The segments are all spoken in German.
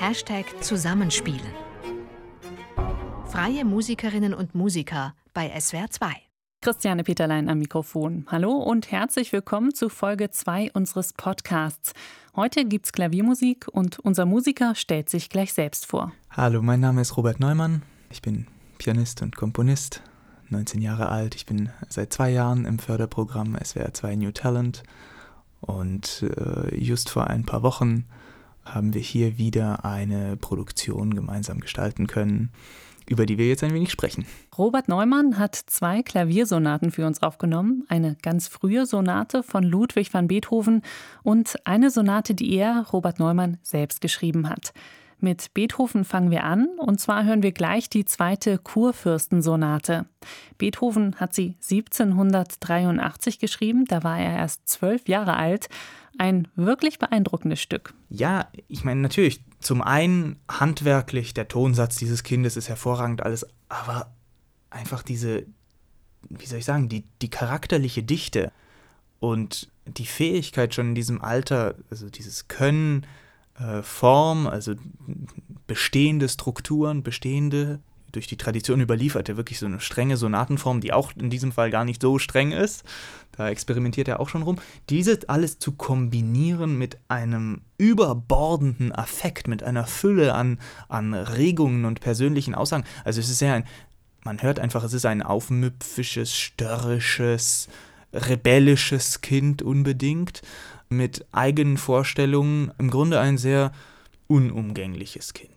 Hashtag Zusammenspielen. Freie Musikerinnen und Musiker bei SWR 2. Christiane Peterlein am Mikrofon. Hallo und herzlich willkommen zu Folge 2 unseres Podcasts. Heute gibt's Klaviermusik und unser Musiker stellt sich gleich selbst vor. Hallo, mein Name ist Robert Neumann. Ich bin Pianist und Komponist, 19 Jahre alt. Ich bin seit zwei Jahren im Förderprogramm SWR 2 New Talent und äh, just vor ein paar Wochen haben wir hier wieder eine Produktion gemeinsam gestalten können, über die wir jetzt ein wenig sprechen. Robert Neumann hat zwei Klaviersonaten für uns aufgenommen, eine ganz frühe Sonate von Ludwig van Beethoven und eine Sonate, die er, Robert Neumann, selbst geschrieben hat. Mit Beethoven fangen wir an und zwar hören wir gleich die zweite Kurfürstensonate. Beethoven hat sie 1783 geschrieben, da war er erst zwölf Jahre alt. Ein wirklich beeindruckendes Stück. Ja, ich meine natürlich, zum einen handwerklich, der Tonsatz dieses Kindes ist hervorragend alles, aber einfach diese, wie soll ich sagen, die, die charakterliche Dichte und die Fähigkeit schon in diesem Alter, also dieses Können, äh, Form, also bestehende Strukturen, bestehende, durch die Tradition überlieferte, wirklich so eine strenge Sonatenform, die auch in diesem Fall gar nicht so streng ist. Da experimentiert er auch schon rum. Diese alles zu kombinieren mit einem überbordenden Affekt, mit einer Fülle an, an Regungen und persönlichen Aussagen. Also es ist sehr ein, man hört einfach, es ist ein aufmüpfisches, störrisches, rebellisches Kind unbedingt mit eigenen Vorstellungen, im Grunde ein sehr unumgängliches Kind.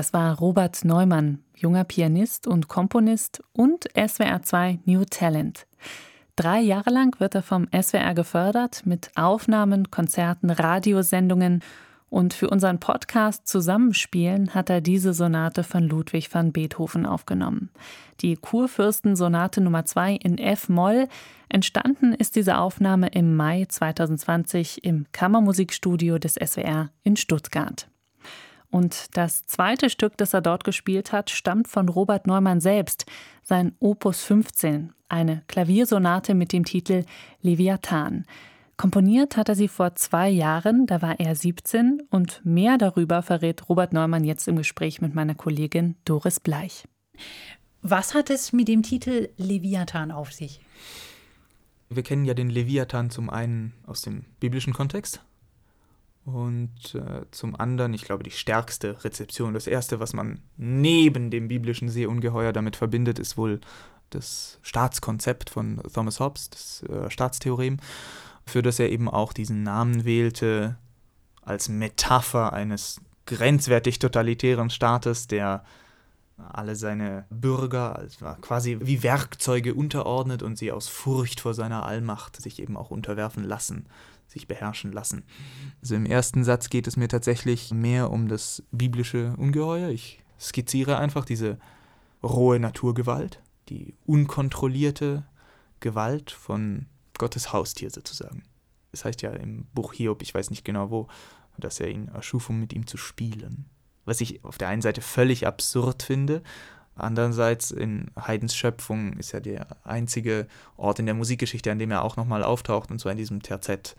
Das war Robert Neumann, junger Pianist und Komponist und SWR 2 New Talent. Drei Jahre lang wird er vom SWR gefördert mit Aufnahmen, Konzerten, Radiosendungen und für unseren Podcast Zusammenspielen hat er diese Sonate von Ludwig van Beethoven aufgenommen. Die Kurfürstensonate Nummer 2 in F-Moll. Entstanden ist diese Aufnahme im Mai 2020 im Kammermusikstudio des SWR in Stuttgart. Und das zweite Stück, das er dort gespielt hat, stammt von Robert Neumann selbst, sein Opus 15, eine Klaviersonate mit dem Titel Leviathan. Komponiert hat er sie vor zwei Jahren, da war er 17 und mehr darüber verrät Robert Neumann jetzt im Gespräch mit meiner Kollegin Doris Bleich. Was hat es mit dem Titel Leviathan auf sich? Wir kennen ja den Leviathan zum einen aus dem biblischen Kontext, und äh, zum anderen, ich glaube, die stärkste Rezeption, das erste, was man neben dem biblischen Seeungeheuer damit verbindet, ist wohl das Staatskonzept von Thomas Hobbes, das äh, Staatstheorem, für das er eben auch diesen Namen wählte, als Metapher eines grenzwertig totalitären Staates, der alle seine Bürger also quasi wie Werkzeuge unterordnet und sie aus Furcht vor seiner Allmacht sich eben auch unterwerfen lassen sich beherrschen lassen. Also im ersten Satz geht es mir tatsächlich mehr um das biblische Ungeheuer. Ich skizziere einfach diese rohe Naturgewalt, die unkontrollierte Gewalt von Gottes Haustier sozusagen. Das heißt ja im Buch Hiob, ich weiß nicht genau wo, dass er ihn erschuf, um mit ihm zu spielen. Was ich auf der einen Seite völlig absurd finde, Andererseits in Haydns Schöpfung ist ja der einzige Ort in der Musikgeschichte, an dem er auch nochmal auftaucht, und zwar in diesem Terzett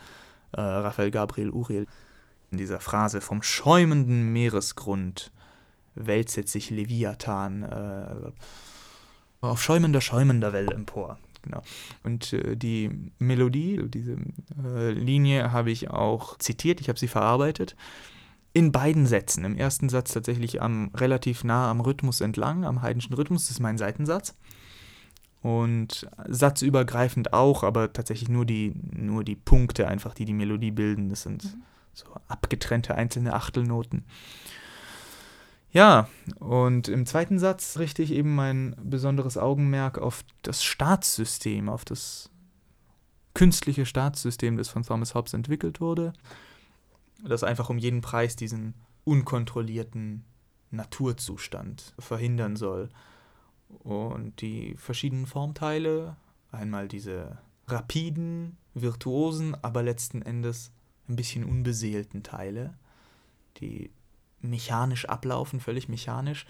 äh, Raphael Gabriel Uriel. In dieser Phrase vom schäumenden Meeresgrund wälzet sich Leviathan äh, auf schäumender, schäumender Welle empor. Genau. Und äh, die Melodie, diese äh, Linie habe ich auch zitiert, ich habe sie verarbeitet in beiden Sätzen. Im ersten Satz tatsächlich am, relativ nah am Rhythmus entlang, am Heidenschen Rhythmus, das ist mein Seitensatz. Und satzübergreifend auch, aber tatsächlich nur die, nur die Punkte einfach, die die Melodie bilden. Das sind mhm. so abgetrennte einzelne Achtelnoten. Ja, und im zweiten Satz richte ich eben mein besonderes Augenmerk auf das Staatssystem, auf das künstliche Staatssystem, das von Thomas Hobbes entwickelt wurde das einfach um jeden Preis diesen unkontrollierten Naturzustand verhindern soll. Und die verschiedenen Formteile, einmal diese rapiden, virtuosen, aber letzten Endes ein bisschen unbeseelten Teile, die mechanisch ablaufen, völlig mechanisch,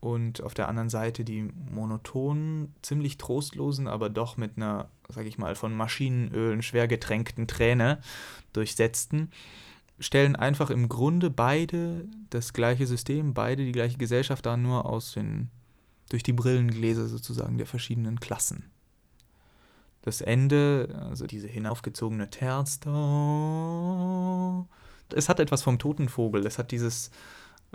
und auf der anderen Seite die monotonen, ziemlich trostlosen, aber doch mit einer, sag ich mal, von Maschinenölen schwer getränkten Träne durchsetzten stellen einfach im Grunde beide das gleiche System, beide die gleiche Gesellschaft dar, nur aus den, durch die Brillengläser sozusagen der verschiedenen Klassen. Das Ende, also diese hinaufgezogene Terz, es hat etwas vom Totenvogel, es hat dieses,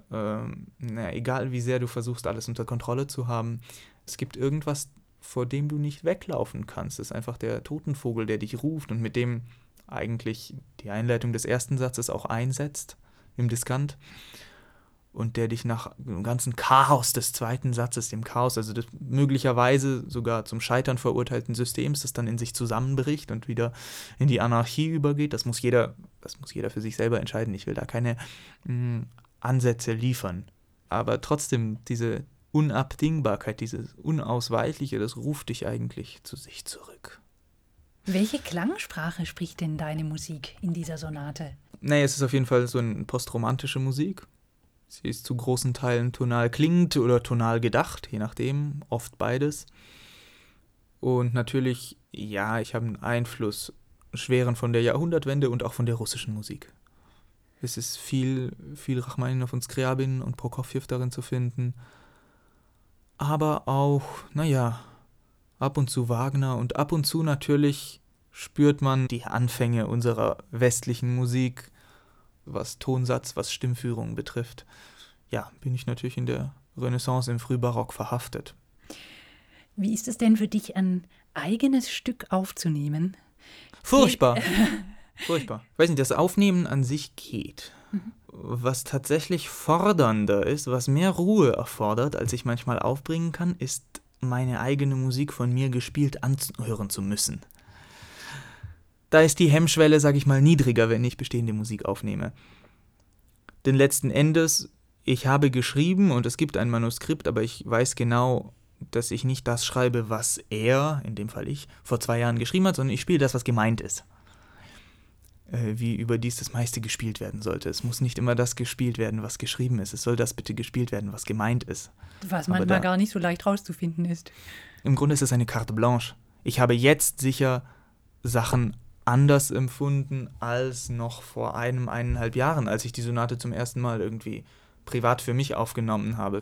ähm, na, egal wie sehr du versuchst, alles unter Kontrolle zu haben, es gibt irgendwas, vor dem du nicht weglaufen kannst. Es ist einfach der Totenvogel, der dich ruft und mit dem eigentlich die Einleitung des ersten Satzes auch einsetzt im Diskant und der dich nach dem ganzen Chaos des zweiten Satzes, dem Chaos, also des möglicherweise sogar zum Scheitern verurteilten Systems, das dann in sich zusammenbricht und wieder in die Anarchie übergeht, das muss jeder, das muss jeder für sich selber entscheiden. Ich will da keine mh, hm, Ansätze liefern. Aber trotzdem, diese Unabdingbarkeit, dieses Unausweichliche, das ruft dich eigentlich zu sich zurück. Welche Klangsprache spricht denn deine Musik in dieser Sonate? Naja, es ist auf jeden Fall so eine postromantische Musik. Sie ist zu großen Teilen tonal klingend oder tonal gedacht, je nachdem, oft beides. Und natürlich, ja, ich habe einen Einfluss, schweren von der Jahrhundertwende und auch von der russischen Musik. Es ist viel, viel Rachmaninow und Skriabin und Prokofjew darin zu finden. Aber auch, naja, ab und zu Wagner und ab und zu natürlich spürt man die Anfänge unserer westlichen Musik, was Tonsatz, was Stimmführung betrifft. Ja, bin ich natürlich in der Renaissance im Frühbarock verhaftet. Wie ist es denn für dich, ein eigenes Stück aufzunehmen? Furchtbar. Furchtbar. Ich weiß nicht, das Aufnehmen an sich geht. Mhm. Was tatsächlich fordernder ist, was mehr Ruhe erfordert, als ich manchmal aufbringen kann, ist meine eigene Musik von mir gespielt anhören zu müssen. Da ist die Hemmschwelle, sag ich mal, niedriger, wenn ich bestehende Musik aufnehme. Denn letzten Endes, ich habe geschrieben und es gibt ein Manuskript, aber ich weiß genau, dass ich nicht das schreibe, was er, in dem Fall ich, vor zwei Jahren geschrieben hat, sondern ich spiele das, was gemeint ist. Äh, wie überdies das meiste gespielt werden sollte. Es muss nicht immer das gespielt werden, was geschrieben ist. Es soll das bitte gespielt werden, was gemeint ist. Was manchmal da, gar nicht so leicht rauszufinden ist. Im Grunde ist es eine carte blanche. Ich habe jetzt sicher Sachen anders empfunden als noch vor einem, eineinhalb Jahren, als ich die Sonate zum ersten Mal irgendwie privat für mich aufgenommen habe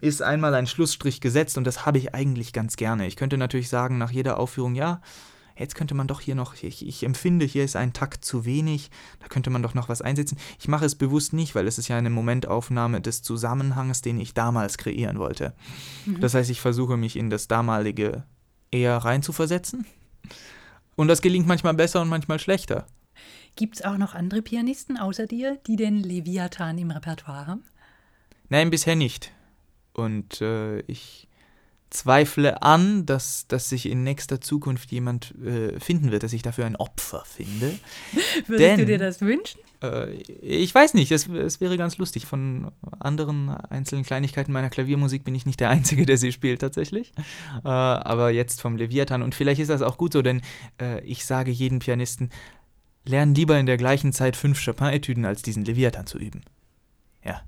ist einmal ein Schlussstrich gesetzt und das habe ich eigentlich ganz gerne. Ich könnte natürlich sagen, nach jeder Aufführung, ja, jetzt könnte man doch hier noch, ich, ich, empfinde, hier ist ein Takt zu wenig, da könnte man doch noch was einsetzen. Ich mache es bewusst nicht, weil es ist ja eine Momentaufnahme des Zusammenhangs, den ich damals kreieren wollte. Mhm. Das heißt, ich versuche mich in das damalige eher reinzuversetzen. Und das gelingt manchmal besser und manchmal schlechter. Gibt es auch noch andere Pianisten außer dir, die den Leviathan im Repertoire haben? Nein, bisher nicht. Und äh, ich zweifle an, dass, dass sich in nächster Zukunft jemand äh, finden wird, dass ich dafür ein Opfer finde. Würdest Denn, du dir das wünschen? Äh, ich weiß nicht, es, es wäre ganz lustig. Von anderen einzelnen Kleinigkeiten meiner Klaviermusik bin ich nicht der Einzige, der sie spielt tatsächlich. Äh, aber jetzt vom Leviathan. Und vielleicht ist das auch gut so, denn äh, ich sage jedem Pianisten, lernen lieber in der gleichen Zeit fünf Chopin-Etüden, als diesen Leviathan zu üben. Ja.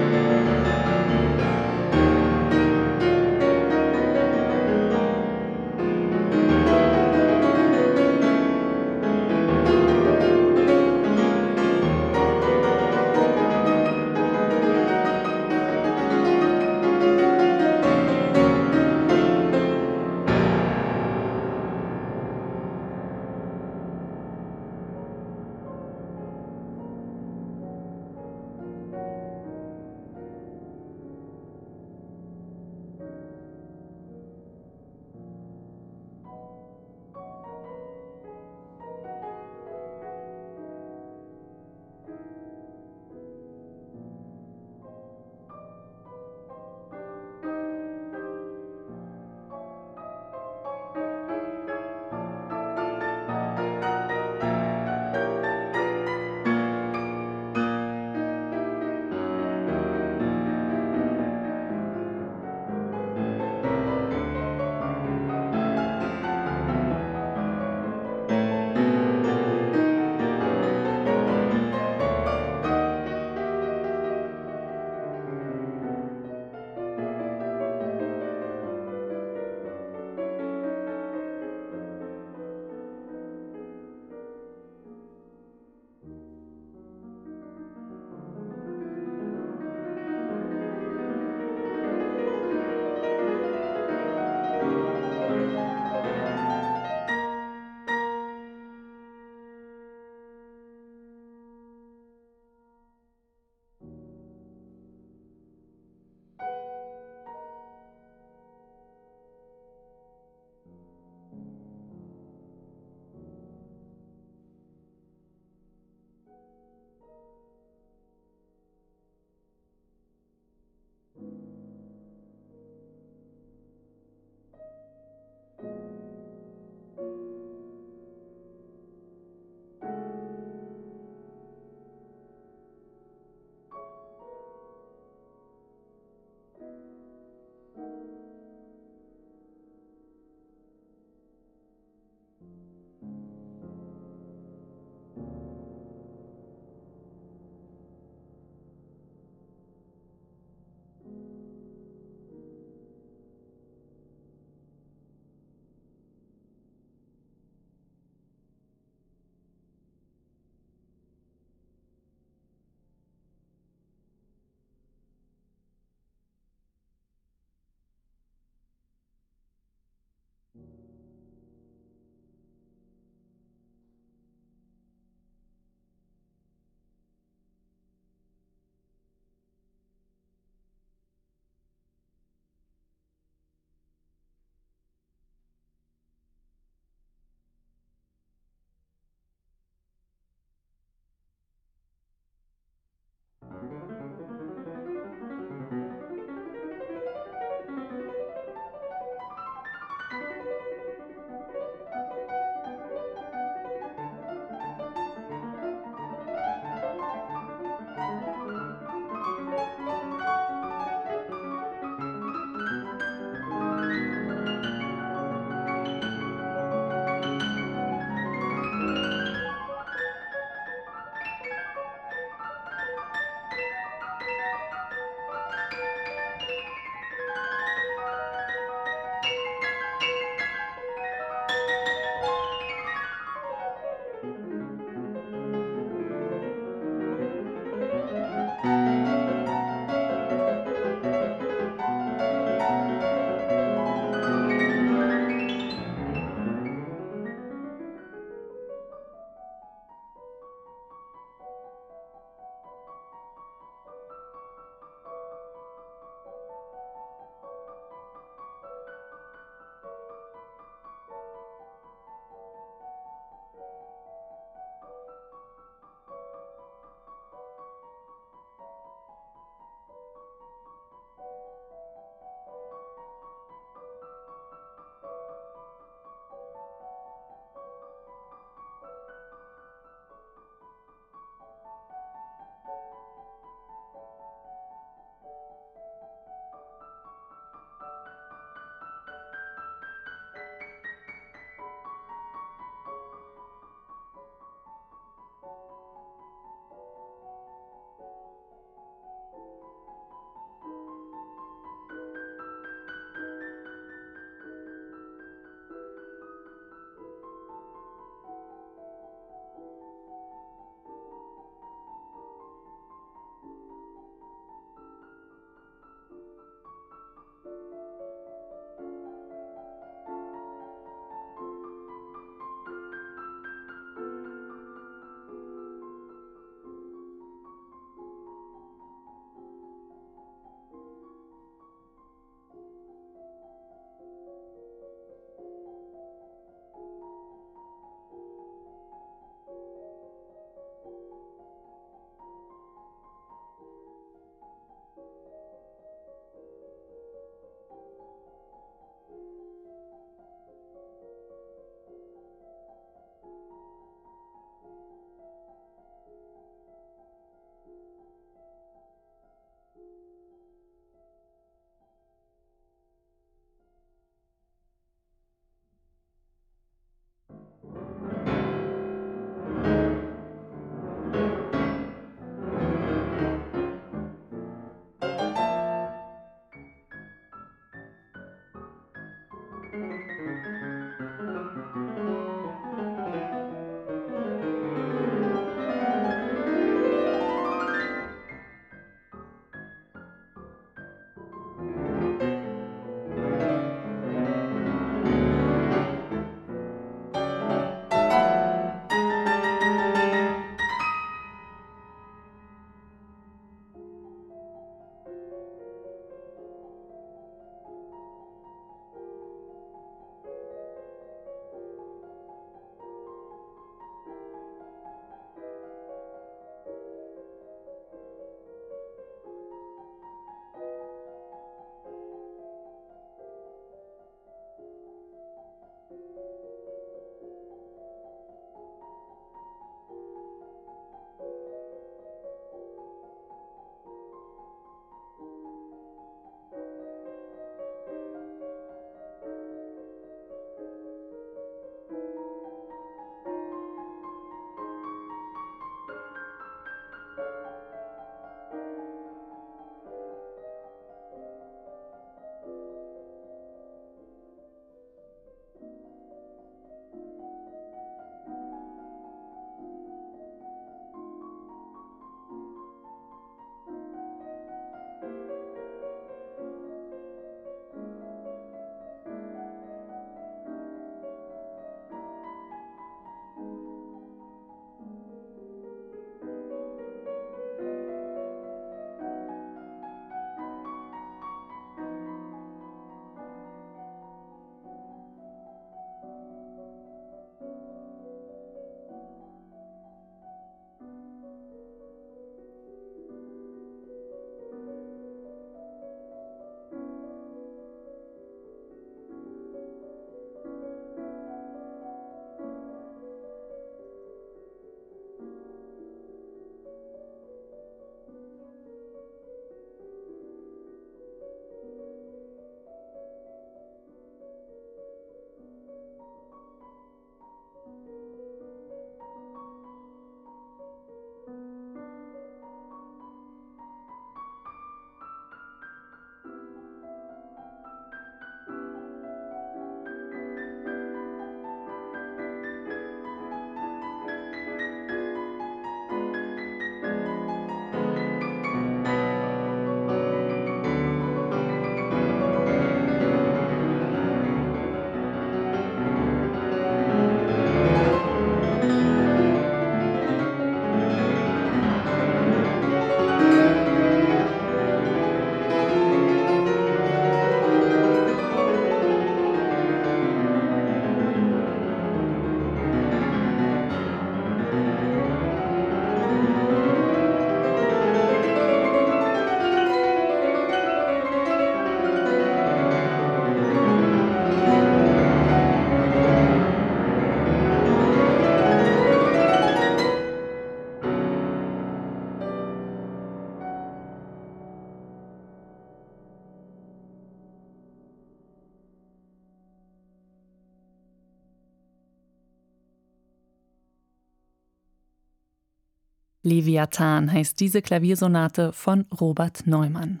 Leviathan heißt diese Klaviersonate von Robert Neumann.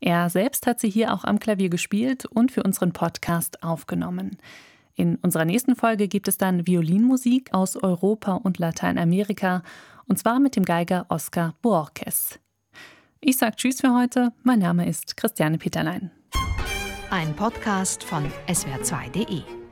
Er selbst hat sie hier auch am Klavier gespielt und für unseren Podcast aufgenommen. In unserer nächsten Folge gibt es dann Violinmusik aus Europa und Lateinamerika, und zwar mit dem Geiger Oscar Boorkes. Ich sage Tschüss für heute. Mein Name ist Christiane Peterlein. Ein Podcast von swr2.de